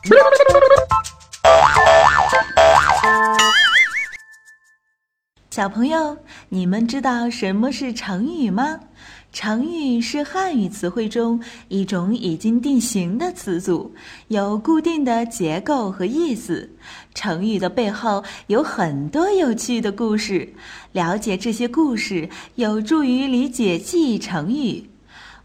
小朋友，你们知道什么是成语吗？成语是汉语词汇中一种已经定型的词组，有固定的结构和意思。成语的背后有很多有趣的故事，了解这些故事有助于理解记忆成语。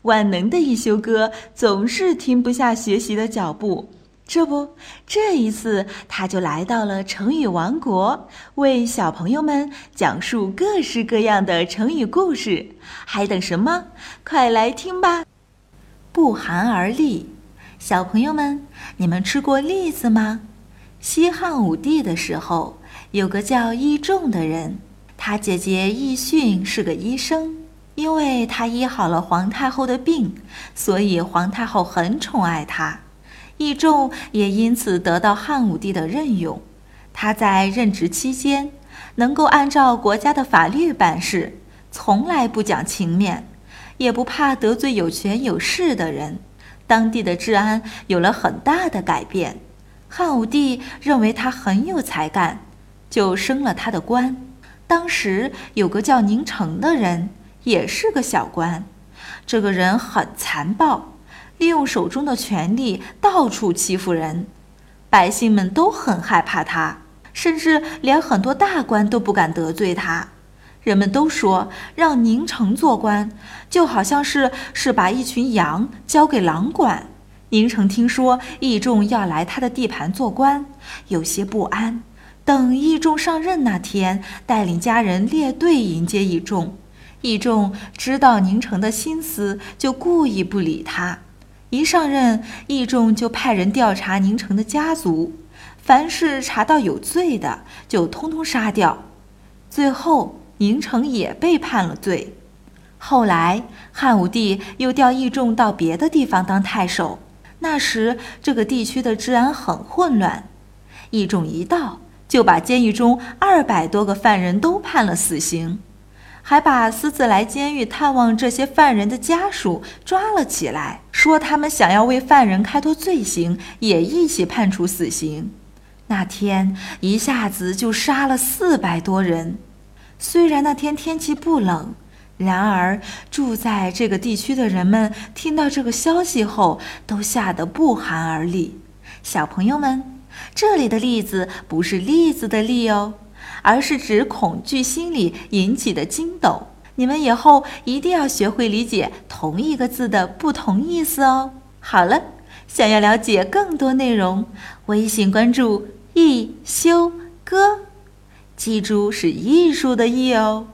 万能的一休哥总是停不下学习的脚步。这不，这一次他就来到了成语王国，为小朋友们讲述各式各样的成语故事。还等什么？快来听吧！不寒而栗，小朋友们，你们吃过栗子吗？西汉武帝的时候，有个叫易仲的人，他姐姐易逊是个医生，因为他医好了皇太后的病，所以皇太后很宠爱他。易仲也因此得到汉武帝的任用。他在任职期间，能够按照国家的法律办事，从来不讲情面，也不怕得罪有权有势的人。当地的治安有了很大的改变。汉武帝认为他很有才干，就升了他的官。当时有个叫宁城的人，也是个小官。这个人很残暴。利用手中的权力到处欺负人，百姓们都很害怕他，甚至连很多大官都不敢得罪他。人们都说，让宁城做官，就好像是是把一群羊交给狼管。宁城听说义仲要来他的地盘做官，有些不安。等义仲上任那天，带领家人列队迎接义仲。义仲知道宁城的心思，就故意不理他。一上任，义仲就派人调查宁城的家族，凡是查到有罪的，就通通杀掉。最后，宁城也被判了罪。后来，汉武帝又调义仲到别的地方当太守。那时，这个地区的治安很混乱。义仲一到，就把监狱中二百多个犯人都判了死刑，还把私自来监狱探望这些犯人的家属抓了起来。说他们想要为犯人开脱罪行，也一起判处死刑。那天一下子就杀了四百多人。虽然那天天气不冷，然而住在这个地区的人们听到这个消息后，都吓得不寒而栗。小朋友们，这里的“栗子”不是栗子的“栗”哦，而是指恐惧心理引起的惊抖。你们以后一定要学会理解同一个字的不同意思哦。好了，想要了解更多内容，微信关注“一休哥”，记住是艺术的“艺”哦。